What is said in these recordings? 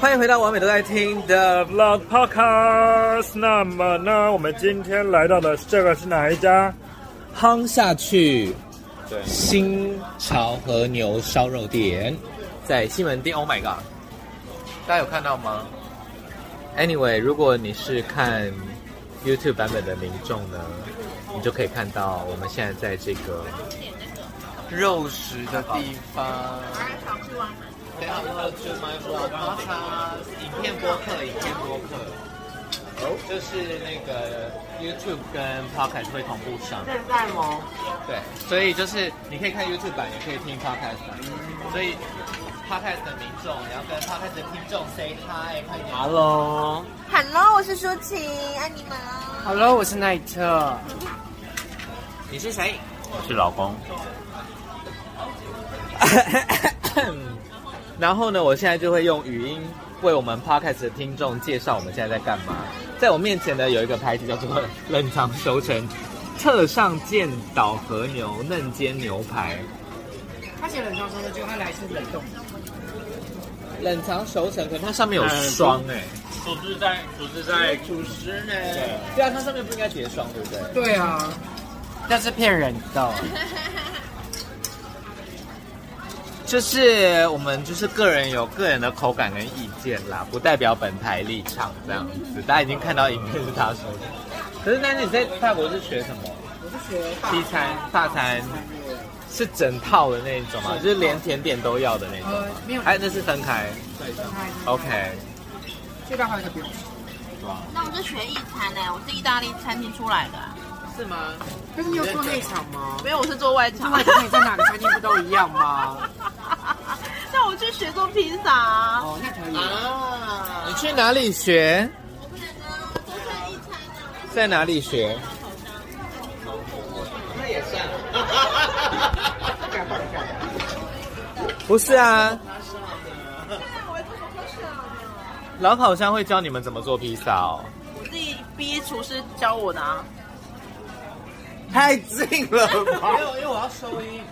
欢迎回到完美都在听的 Vlog Podcast。那么呢，我们今天来到的这个是哪一家？夯下去，对，新潮和牛烧肉店，在西门町。Oh my god，大家有看到吗？Anyway，如果你是看 YouTube 版本的民众呢，你就可以看到我们现在在这个肉食的地方。等下我要去买布拉卡，影片播客，影片播客，哦，就是那个 YouTube 跟 Podcast 会同步上。现在吗？对，所以就是你可以看 YouTube 版，也可以听 Podcast 版。所以 Podcast 的民众，你要跟 Podcast 的听众 say hi，快点。Hello，Hello，我是舒晴，爱你们。Hello，我是奈特。你是谁？我是老公。然后呢，我现在就会用语音为我们 Podcast 的听众介绍我们现在在干嘛。在我面前呢，有一个牌子叫做“冷藏熟成特上健岛和牛嫩煎牛排”。它写冷藏熟成，就它来自冷冻。冷藏熟成，可是它上面有霜哎、欸。厨师在，厨师在，厨师呢？对啊，它上面不应该结霜，对不对？对啊，但是骗人的。就是我们就是个人有个人的口感跟意见啦，不代表本台立场这样子。大家已经看到影片是他说的，可是但是你在泰国是学什么？我是学西餐、大餐，是整套的那一种嘛？就是连甜点都要的那种？呃，没有，哎，那是分开。对，分开。OK。这道还有一个表。那我是学意餐呢，我是意大利餐厅出来的。是吗？但是你有做内场吗？没有，我是做外场。外场你在哪个餐厅不都一样吗？那我去学做披萨。哦，那可以啊。你去哪里学？在哪里学？那也算。不是啊。老烤箱会教你们怎么做披萨哦。我自己逼厨师教我的啊。太近了吧？没有，因为我要收音。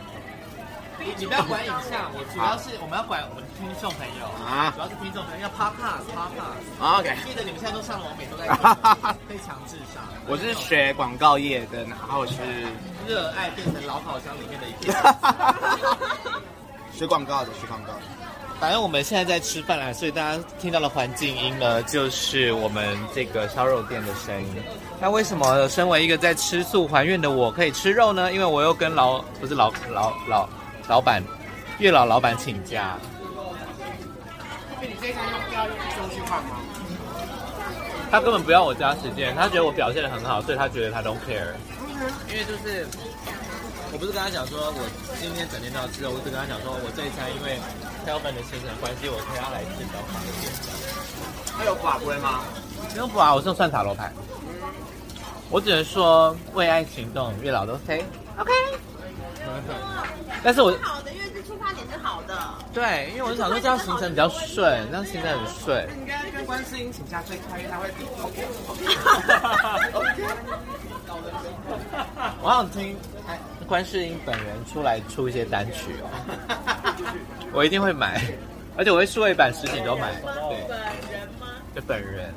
你你不要管影像，我主要是我们要管我们的听众朋友啊，主要是听众朋友要 podcast podcast。OK。记得你们现在都上了网美都在非常智商。我是学广告业的，然后是热爱变成老烤箱里面的一片。学广告的，学广告的。反正我们现在在吃饭啦，所以大家听到的环境音呢，就是我们这个烧肉店的声音。那为什么身为一个在吃素还愿的我可以吃肉呢？因为我又跟老不是老老老老板月老老板请假。你这餐要不要中去换吗？他根本不要我加时间，他觉得我表现的很好，所以他觉得他 don't care。因为就是我不是跟他讲说我今天整天都要吃肉，我只跟他讲说我这一餐因为挑粉的行程关系，我可以要来吃小法一点。他有法规吗？没有法，我是用蒜塔罗牌。我只能说为爱行动，月老都 say OK。但是我好的，因为这出发点是好的。对，因为我就想说这样行程比较顺，这样行程很顺。应该跟观世音请假最快，因为他会 OK。我想听观世音本人出来出一些单曲哦，我一定会买，而且我会数位版实体都买。对，本人吗？就本人。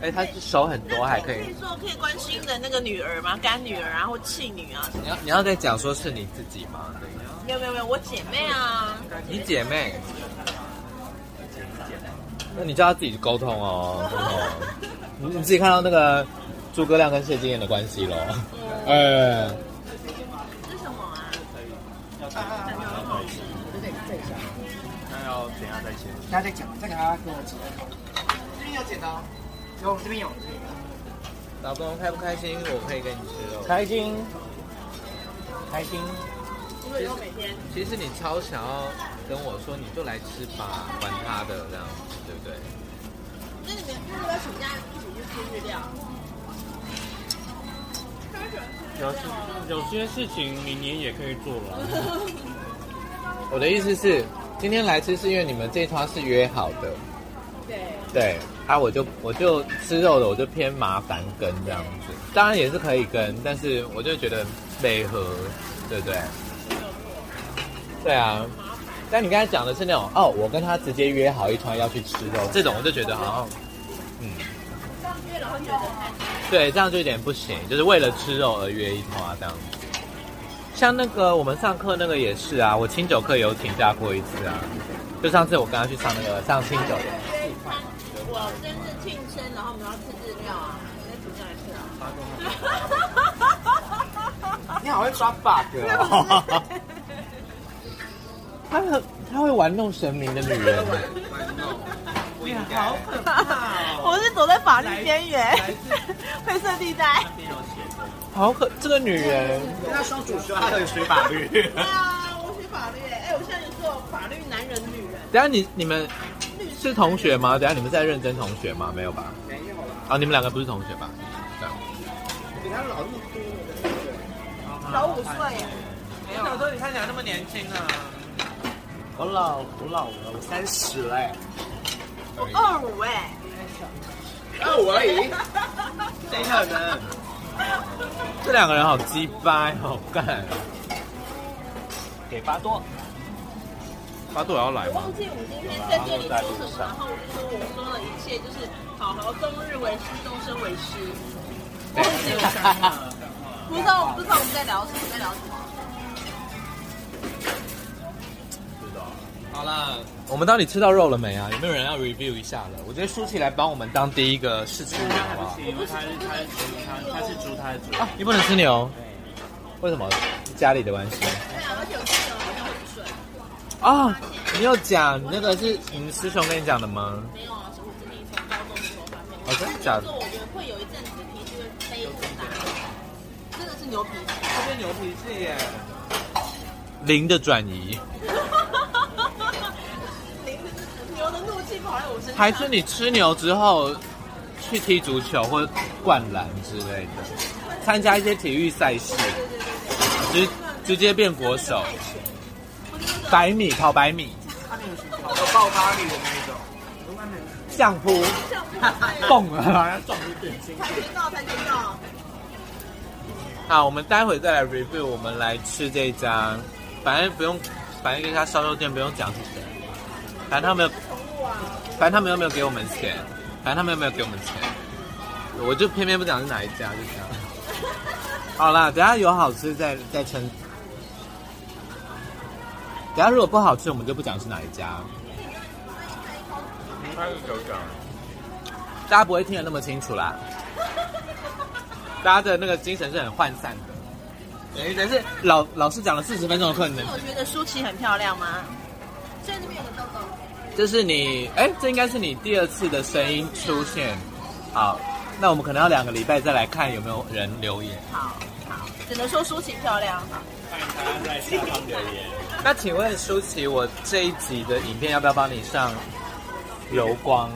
哎，他手很多，还可以。可以说可以观世音的那个女儿吗？干女儿啊，或弃女啊？你要你要再讲说是你自己吗？对。没有没有没有，我姐妹啊。你姐妹？那你叫她自己沟通哦。你你自己看到那个诸葛亮跟谢金燕的关系喽？哎。有点费下。那要等下再切。等下再讲，再给他给我剪。这边有剪刀。有，这边有。老公开不开心？我可以跟你吃肉。开心，开心。因为每天。其实你超想要跟我说，你就来吃吧，管他的这样，对不对？那你们要不要请假一起去吃日料？有些有些事情明年也可以做了。我的意思是，今天来吃是因为你们这一摊是约好的。对。对。啊，我就我就吃肉的，我就偏麻烦跟这样子，当然也是可以跟，但是我就觉得配合，对不对？对啊，但你刚才讲的是那种哦，我跟他直接约好一团要去吃肉，这种我就觉得好像，嗯，这样约了会觉得太对，这样就有点不行，就是为了吃肉而约一团这样子。像那个我们上课那个也是啊，我清酒课有请假过一次啊，就上次我跟他去上那个上清酒的。我生日庆生，然后我们要吃日料啊，那煮下来吃啊。你好会抓 bug 哦。他很他会玩弄神明的女人。你好可怕！我是躲在法律边缘，灰色地带。好可，这个女人。跟他双主修，她可以学法律。对啊，我学法律。哎，我现在就做法律男人女人。等下你你们是同学吗？等下你们在认真同学吗？没有吧？没有啦。啊，你们两个不是同学吧？对。比他老那么多。老五岁。没有，小时候你看起来那么年轻啊。我老我老了，我三十嘞。我二五哎，二五而已，谁可能？这两个人好鸡掰，好干。给巴多，巴多也要来吗？我忘记我们今天在店里说什么，然后我就说我说了一切就是好好终日为师，终身为师。忘记了，不知道不知道我们在聊什么，在聊什么。好啦，我们到底吃到肉了没啊？有没有人要 review 一下了？我觉得舒淇来帮我们当第一个试吃员好不好？因为他是他是猪，他他是猪，他是猪。啊，你不能吃牛？为什么？家里的关系。对啊，而且我吃牛好像很顺。啊，你有讲那个是你们师兄跟你讲的吗？没有啊，是我自己从高中的时候发现。哦，真的假的？我觉得会有一阵子脾气会非常大，真的是牛脾气。这边牛脾气耶。零的转移。还是你吃牛之后去踢足球或灌篮之类的，参加一些体育赛事，直直接变国手，百米跑百米，有爆发力的那一种，相扑，蹦啊，撞出点心。跆拳道，跆拳道。好，我们待会再来 review，我们来吃这一家，反正不用，反正这家烧肉店不用讲是谁，反正他们有。反正他们又没有给我们钱，反正他们又没有给我们钱，我就偏偏不讲是哪一家，就这样。好啦，等下有好吃再再称。等下如果不好吃，我们就不讲是哪一家。开始讲讲，大家不会听得那么清楚啦。大家的那个精神是很涣散的。等于等是老老师讲了四十分钟的课，你们。我觉得舒淇很漂亮吗？这边有个豆豆。这是你哎，这应该是你第二次的声音出现。好，那我们可能要两个礼拜再来看有没有人留言。好，好，只能说舒淇漂亮。欢迎大家在下方留言。那请问舒淇，我这一集的影片要不要帮你上柔光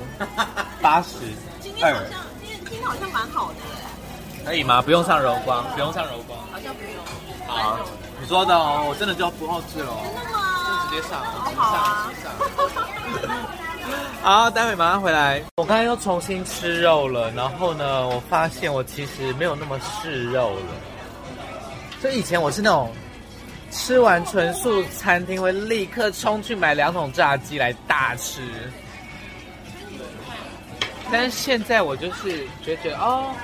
八十二？今天好像今天今天好像蛮好的耶。可以吗？不用上柔光，不用上柔光。好像不用。好，你说的哦，我真的就不后置了哦。真的吗？就直接上，好好啊。好，待会马上回来。我刚才又重新吃肉了，然后呢，我发现我其实没有那么嗜肉了。所以以前我是那种吃完纯素餐厅会立刻冲去买两桶炸鸡来大吃，但是现在我就是觉得哦，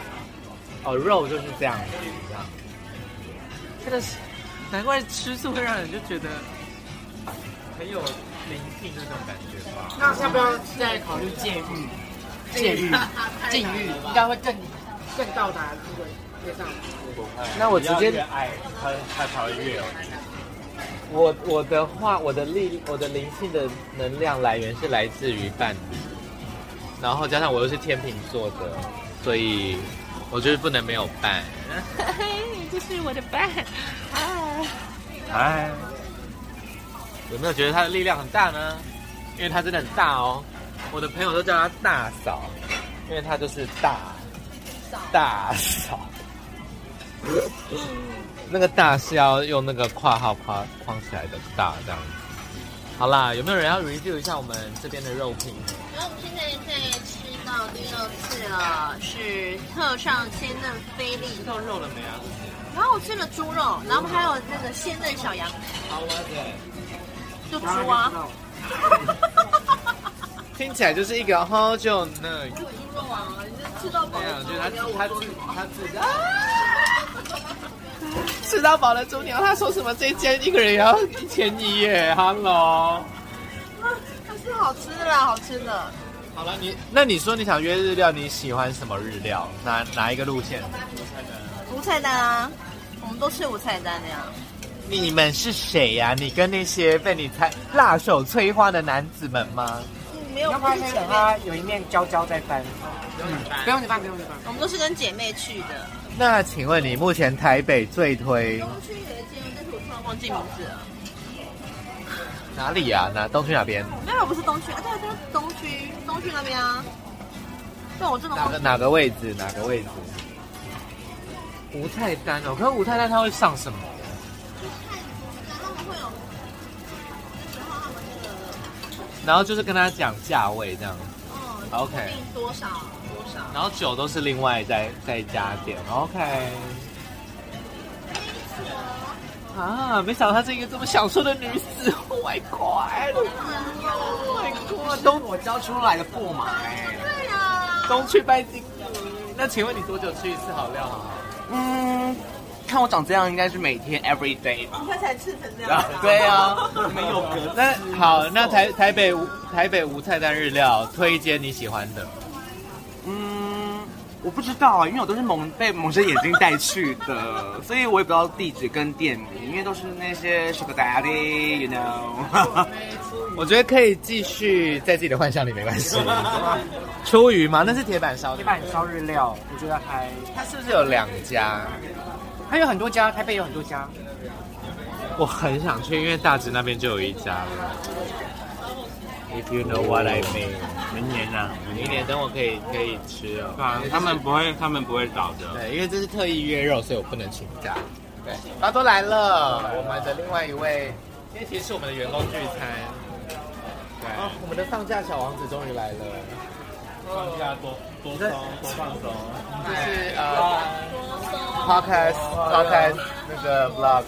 哦，肉就是这样子，这样。真的是，难怪吃素会让人就觉得很有。灵性那种感觉吧。那要不要再考虑戒欲？戒欲、禁欲应该会更更到达这个阶段。那我直接越爱他，他才会越有。我我的话，我的力，我的灵性的能量来源是来自于伴侣，然后加上我又是天秤座的，所以我就是不能没有伴。你就是我的伴。哎。哎。有没有觉得它的力量很大呢？因为它真的很大哦，我的朋友都叫它大嫂，因为它就是大，大嫂。那个大是要用那个括号框框起来的大这样子。好啦，有没有人要 review 一下我们这边的肉品？然后我们现在在吃到第二次了，是特上鲜嫩菲力。吃到肉了没啊？然后我吃了猪肉，然后还有那个鲜嫩小羊排。好，我就猪啊。听起来就是一个好久呢。猪肉啊，你就吃到饱。我觉得他他自他自啊，吃到饱的猪娘，他说什么？这间一个人也要一千一耶！Hello，它是好吃的啦，好吃的。好了，你那你说你想约日料，你喜欢什么日料？哪哪一个路线？无菜单啊，我们都吃无菜单的呀。你们是谁呀、啊？你跟那些被你猜辣手摧花的男子们吗？没有，要发现他有一面娇娇在翻。嗯，不用你翻，不用你翻。我们都是跟姐妹去的。那请问你目前台北最推？东区有一间，但是我突然忘记名字了。哪里呀、啊？哪东区哪边？没有，不是东区啊，对，就是东区，东区那边啊。对，我这种哪个哪个位置？哪个位置？吴菜单哦，可是吴菜单它会上什么？然后就是跟他讲价位这样，嗯，OK，多少多少，然后酒都是另外再再加点，OK。啊，没想到她是一个这么享受的女子，Oh my God，Oh my God，都我教出来的驸马哎，对呀，东去拜金。那请问你多久吃一次好料？嗯。看我长这样，应该是每天 every day 吧。你才吃成这样。对啊，没有隔。那好，那台台北台北无菜单日料推荐你喜欢的。嗯，我不知道啊，因为我都是蒙被蒙着眼睛带去的，所以我也不知道地址跟店名，因为都是那些 sugar daddy，you know。我觉得可以继续在自己的幻想里没关系。出鱼吗？那是铁板烧。铁板烧日料，我觉得还。它是不是有两家？还有很多家，台北有很多家。我很想去，因为大直那边就有一家了。If you know what I mean，明年啊，明年等我可以可以吃哦。对啊，他们不会，他们不会倒的。对，因为这是特意约肉，所以我不能请假。对，巴多来了，我们的另外一位，今天其实是我们的员工聚餐。对，哦，我们的放假小王子终于来了。放假多多松多放松，就是呃，podcast podcast 那个 vlog，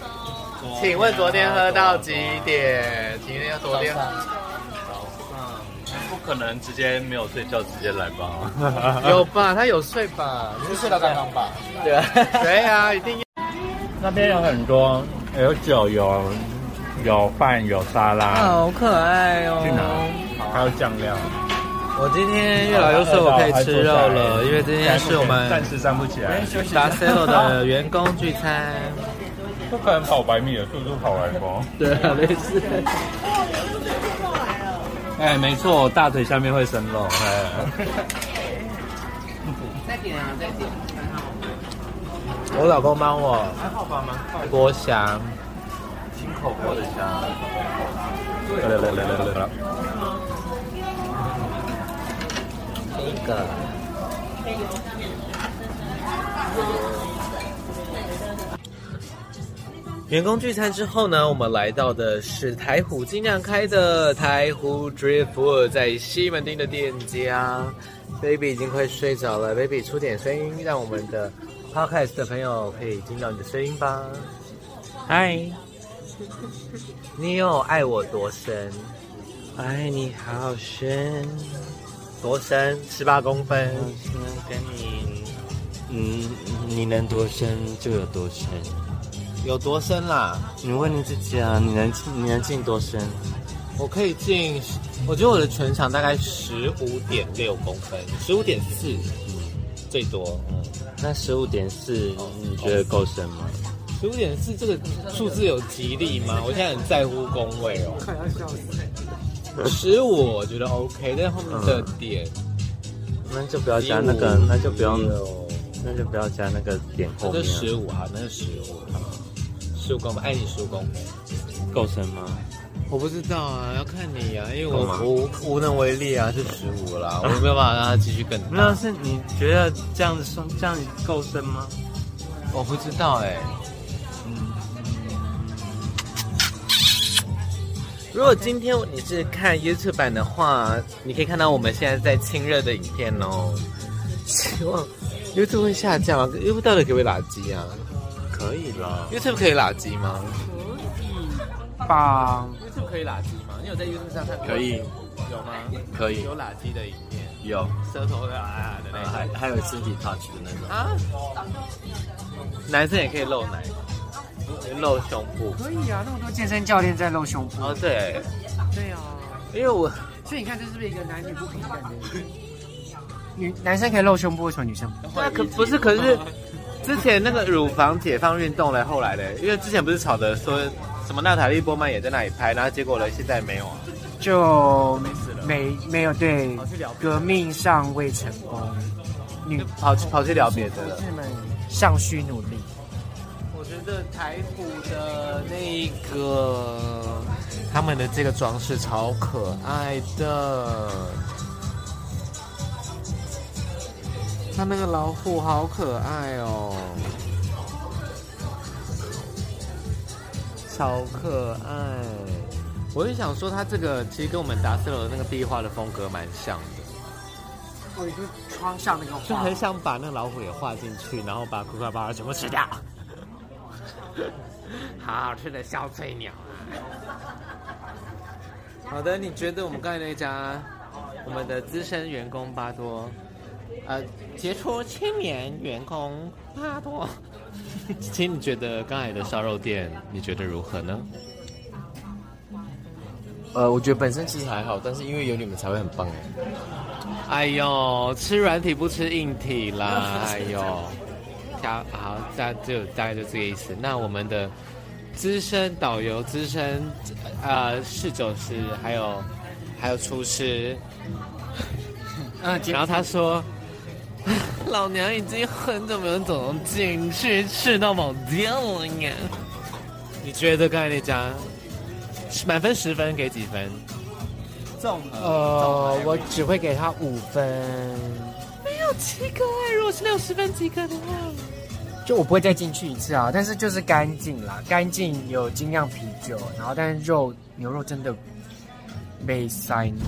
请问昨天喝到几点？今天要昨天早上，不可能直接没有睡觉直接来吧？有吧？他有睡吧？你是睡到刚刚吧？对啊，对啊，一定要。那边有很多，有酒，有有饭，有沙拉，好可爱哦。去哪？还有酱料。我今天越老越说我可以吃肉了，因为今天是我们暂时站不起来。打 sale 的员工聚餐，不可能跑百米的速度跑来吗？对啊，类似。哎，没错，大腿下面会生肉。哎。再点啊，再点。我老公帮我。还好吧，蛮快。剥虾，金口锅的虾。来来来来来来。一个。员工聚餐之后呢，我们来到的是台虎尽量开的台虎 Driftwood，在西门町的店家。Baby 已经快睡着了，Baby 出点声音，让我们的 Podcast 的朋友可以听到你的声音吧。嗨，你有爱我多深？爱你好深。多深？十八公分。跟你，嗯，你能多深就有多深。有多深啦？你问你自己啊，你能你能进多深？我可以进，我觉得我的全长大概十五点六公分，十五点四，嗯，最多，嗯。那十五点四，你觉得够深吗？十五点四这个数字有吉利吗？我现在很在乎工位哦。快要笑死！十五我觉得 OK，但后面的点，那就不要加那个，那就不用，那就不要加那个点后面。那就十五啊，那就十五哈。十五公分，爱你十五公分，够深吗？我不知道啊，要看你啊，因为我无无能为力啊，是十五啦，我没有办法让它继续更大。没有，是你觉得这样子算这样够深吗？我不知道哎、欸。如果今天你是看 YouTube 版的话，你可以看到我们现在在亲热的影片哦。希望 YouTube 会下架吗？YouTube 到底可不可以垃圾啊？可以啦。YouTube 可以垃圾吗？可以吧。YouTube 可以垃圾吗？你有在 YouTube 上看过？可以，有吗？可以，有垃圾的影片，有舌头的啊的那种，还还有身体 touch 的那种啊。男生也可以露奶，露胸部。可以啊，那么多健身教练在露胸部。哦，对，对啊，因为我，所以你看这是不是一个男女不平等的？女男生可以露胸部，为什么女生不？那可不是，可是之前那个乳房解放运动嘞，后来嘞，因为之前不是吵的说什么娜塔莉波曼也在那里拍，然后结果呢，现在没有啊，就没死了，没没有对，革命尚未成功，女跑去跑去聊别的了，同志们尚需努力。我觉得台虎的那个他们的这个装饰超可爱的。他那个老虎好可爱哦，超可爱！我就想说，他这个其实跟我们达斯楼的那个壁画的风格蛮像的。我就窗上那个，就很想把那个老虎也画进去，然后把苦瓜巴全部吃掉。好好吃的小翠鸟啊。好的，你觉得我们刚才那家，我们的资深员工巴多？呃，杰出青年员工巴多，请你觉得刚才的烧肉店，你觉得如何呢？呃，我觉得本身其实还好，但是因为有你们才会很棒哎。哎呦，吃软体不吃硬体啦！哎呦，好，好，大就大概就这个意思。那我们的资深导游、资深呃侍酒师，还有还有厨师，嗯，然后他说。老娘已经很久没有走进去吃到饱店了呀！你觉得刚才那家满分十分给几分？综合呃，我只会给他五分。没有及格哎！如果是六十分及格的话，就我不会再进去一次啊。但是就是干净啦，干净有精酿啤酒，然后但是肉牛肉真的。没塞呢，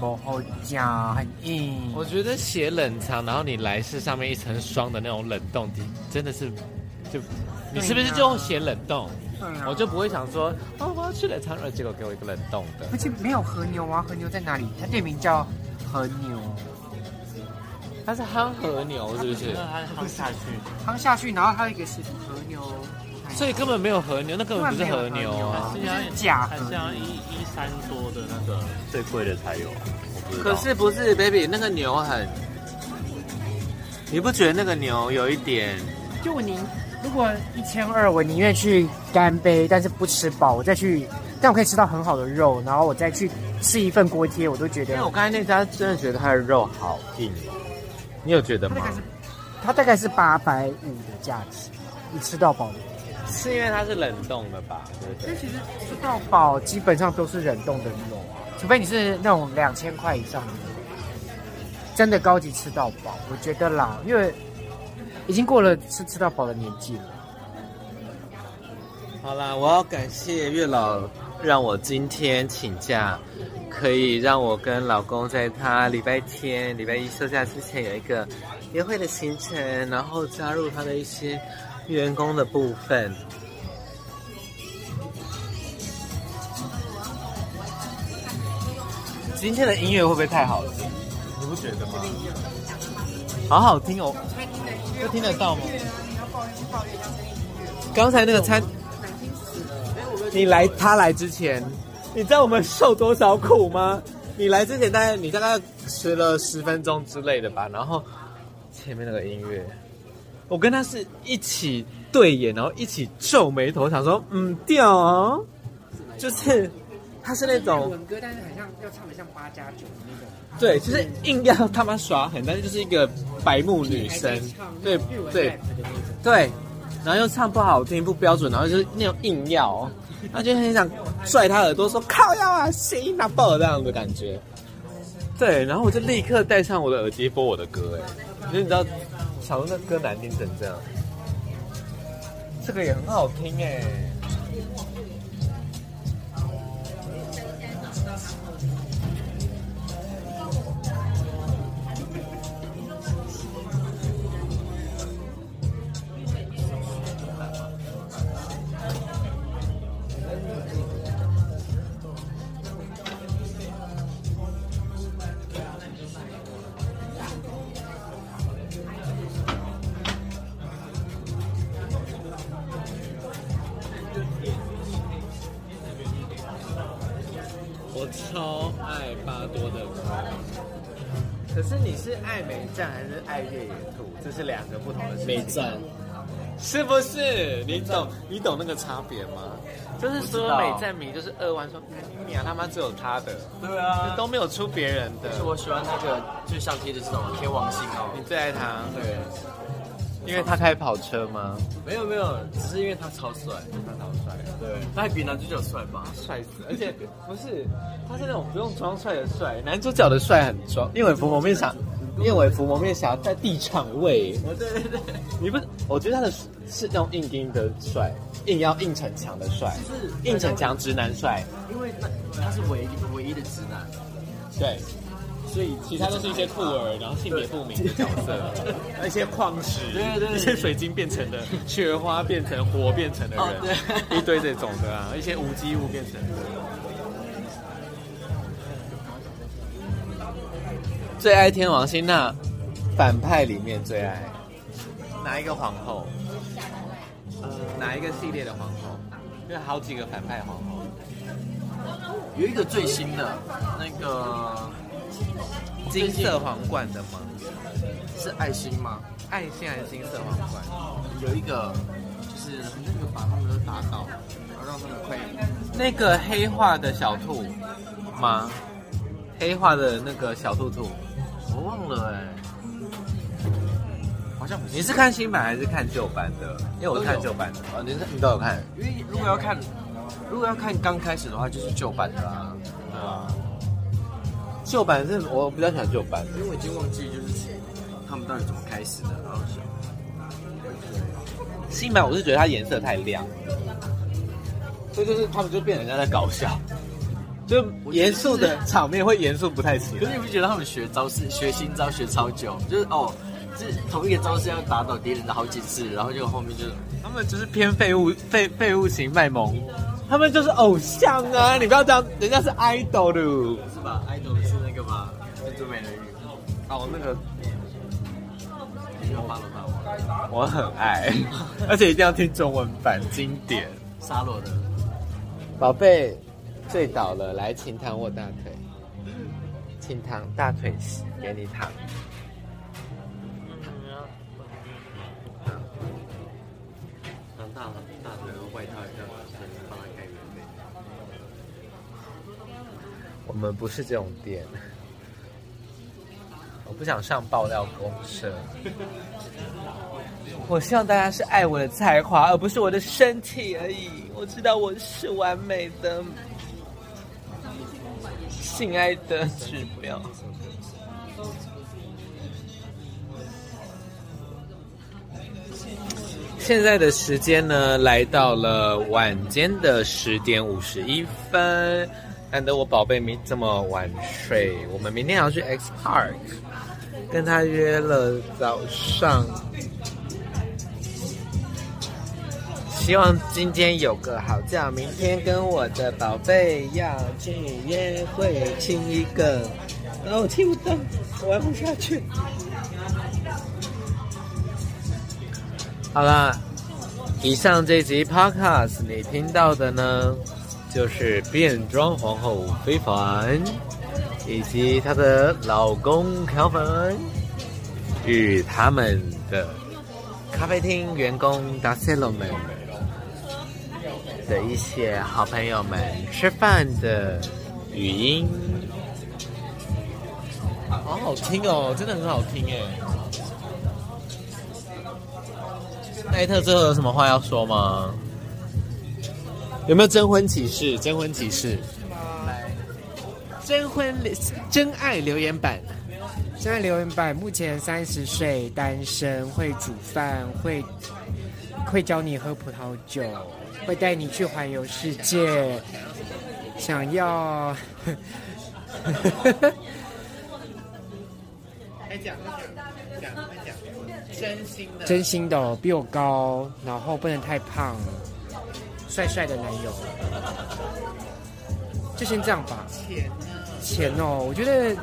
不好讲，很硬。我觉得写冷藏，然后你来是上面一层霜的那种冷冻的，真的是，就你是不是就写冷冻？我就不会想说，哦，我要吃冷藏，结果给我一个冷冻的。而且没有和牛啊，和牛在哪里？它店名叫和牛，它是夯和牛，是不是？夯下去，夯下去，然后还有一个是和牛。所以根本没有和牛，那根本不是和牛啊，是假的，像一一三多的那个最贵的才有。可是不是，baby，那个牛很，你不觉得那个牛有一点？就我宁，如果一千二，我宁愿去干杯，但是不吃饱，我再去，但我可以吃到很好的肉，然后我再去吃一份锅贴，我都觉得。因为我刚才那家真的觉得它的肉好硬，你有觉得吗？它大概是八百五的价值，你吃到饱。是因为它是冷冻的吧？对不对？其实吃到饱基本上都是冷冻的肉啊，除非你是那种两千块以上的，真的高级吃到饱。我觉得啦，因为已经过了吃吃到饱的年纪了。好啦，我要感谢月老让我今天请假，可以让我跟老公在他礼拜天、礼拜一休假之前有一个约会的行程，然后加入他的一些。员工的部分，今天的音乐会不会太好听？你不觉得吗？好好听哦，都听得到吗？刚才那个餐，你来他来之前，你知道我们受多少苦吗？你来之前大概你大概吃了十分钟之类的吧，然后前面那个音乐。我跟他是一起对眼，然后一起皱眉头，想说嗯掉、哦，就是他是那种文歌，但是很像要唱的像八加九的那种。对，就是硬要他妈耍狠，但是就是一个白目女生，对对对，然后又唱不好听不标准，然后就是那种硬要，他就很想拽他耳朵说靠腰啊，谁拿爆这样的感觉。对，然后我就立刻戴上我的耳机播我的歌，哎，因为你知道。小龙的歌难听成这样，这个也很好听哎。超爱巴多的猫。可是你是爱美赞还是爱越野兔？这是两个不同的事情。美赞，是不是？你懂你懂那个差别吗？就是说美赞迷就是二万说，你啊他妈只有他的，对啊，都没有出别人的。是我喜欢那个最上贴的是什么天王星哦，你最爱他？对。因为他开跑车吗？没有没有，只是因为他超帅，他超帅。对，他还比男主角帅吧？帅死！而且不是，他是那种不用装帅的帅，男主角的帅很装。燕尾服蒙面侠，燕尾服蒙面侠在地场位。哦对对对，你不是？我觉得他的是那种硬钉的帅，硬要硬逞强的帅，就是硬逞强直男帅。因为那他是唯一唯一的直男，对。所以其他都是一些酷儿，然后性别不明的角色，一些矿石，对对对，一些水晶变成的，雪花变成火变成的人，一堆这种的啊，一些无机物变成的。最爱天王星，那反派里面最爱哪一个皇后？呃，哪一个系列的皇后？因为好几个反派皇后，有一个最新的那个。金色皇冠的吗？是爱心吗？爱心还是金色皇冠？有一个，就是那个把他们都打倒，然后让他们快。那个黑化的小兔吗？黑化的那个小兔兔，我忘了哎、欸，好像不是。你是看新版还是看旧版的？因为我看旧版的。啊，你你都有看？因为如果要看，如果要看刚开始的话，就是旧版的啦。对啊。旧版是我比较喜欢旧版，因为我已经忘记就是他们到底怎么开始的。然后新版我是觉得它颜色太亮，所以就是他们就变成人家在搞笑，就严肃的场面会严肃不太起来。可是你不觉得他们学招式、学新招学超久？就是哦，是同一个招式要打倒敌人的好几次，然后就后面就他们就是偏废物废废物型卖萌。他们就是偶像啊！你不要这样，人家是 idol 的，是吧？idol。哦，那个。我很爱，而且一定要听中文版，经典。沙罗的。宝贝，醉倒了，来，请躺我大腿。请躺大腿，给你躺。躺大了，大腿和外套一样。我们不是这种店，我不想上爆料公社。我希望大家是爱我的才华，而不是我的身体而已。我知道我是完美的，亲爱的，指标。现在的时间呢，来到了晚间的十点五十一分。难得我宝贝没这么晚睡，我们明天要去 X Park，跟他约了早上。希望今天有个好觉，明天跟我的宝贝要去约会，亲一个。哦我听不到，我玩不下去。好啦，以上这集 Podcast 你听到的呢？就是变装皇后非凡，以及她的老公 Calvin 与他们的咖啡厅员工 Dacielo 们的一些好朋友们吃饭的语音，好好听哦，真的很好听哎。奈特最后有什么话要说吗？有没有征婚启事？征婚启事，来，征婚真爱留言板，真爱留言板。目前三十岁，单身，会煮饭，会会教你喝葡萄酒，会带你去环游世界。想要，快讲，讲，讲，快讲，真心的，真心的，比我高，然后不能太胖。帅帅的男友，就先这样吧。钱哦，我觉得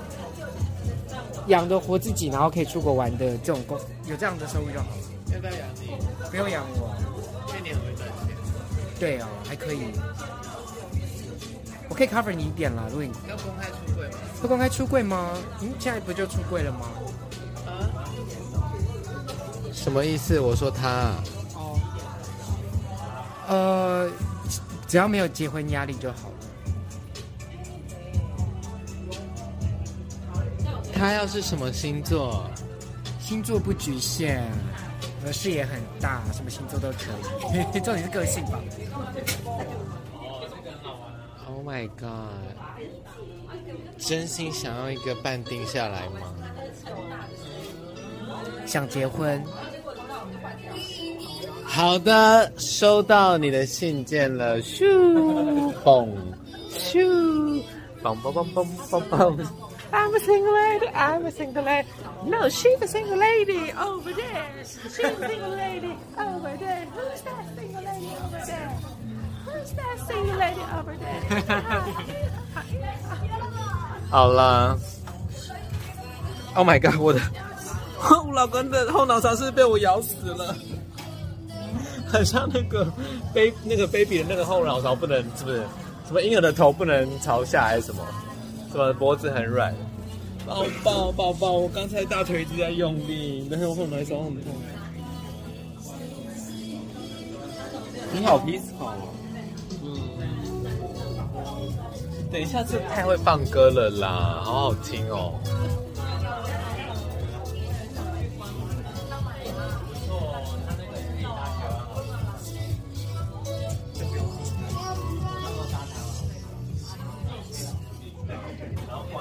养得活自己，然后可以出国玩的这种工，有这样的收入就好了。要不要养自己？不用养我。去年很会赚钱。对哦，还可以。我可以。cover 你一点啦。如果你要公开出柜吗？会公开出柜吗？嗯，现在不就出柜了吗？啊？什么意思？我说他。哦。呃，只要没有结婚压力就好他要是什么星座？星座不局限，我的视野很大，什么星座都可以。重点是个性吧。Oh my god！真心想要一个半定下来吗？想结婚？好的，收到你的信件了。咻，嘣，咻，嘣嘣嘣嘣嘣嘣。I'm a single lady. I'm a single lady. No, she's a single lady over there. She's a single lady over there. Who's that single lady over there? Who's that single lady over there? 好了。Oh my god！我的，我老公的后脑勺是被我咬死了，很像那个 baby 那个 baby 的那个后脑勺不能是不是？什么婴儿的头不能朝下还是什么？是吧？脖子很软，抱抱抱抱！我刚才大腿一直在用力，但是我后来手很痛。你好，peaceful 哦。嗯。等一下，这太会放歌了？啦，好好听哦。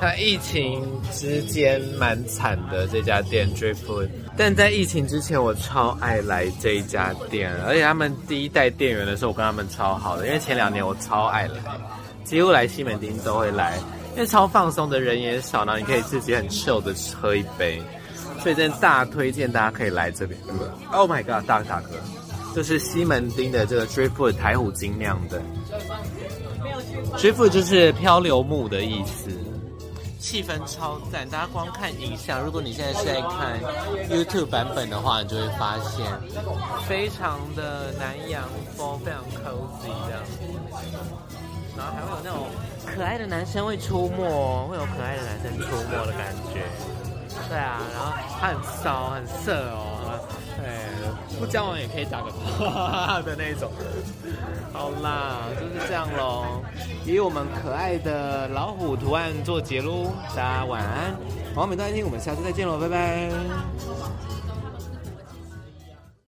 它疫情之间蛮惨的这家店 Driftwood，但在疫情之前我超爱来这一家店，而且他们第一代店员的时候我跟他们超好的，因为前两年我超爱来，几乎来西门町都会来，因为超放松的人也少，然后你可以自己很 chill 的喝一杯，所以真的大推荐大家可以来这边。Oh my god，大哥大哥，就是西门町的这个 Driftwood 台虎精酿的，Driftwood 就是漂流木的意思。气氛超赞，大家光看影像，如果你现在是在看 YouTube 版本的话，你就会发现非常的南洋风，非常 cozy 这样。然后还会有那种可爱的男生会出没，会有可爱的男生出没的感觉。对啊，然后他很骚，很色哦。哎，不交往也可以打个炮 的那种。好啦，就是这样喽。以我们可爱的老虎图案做结喽，大家晚安。好，每段听，我们下次再见喽，拜拜。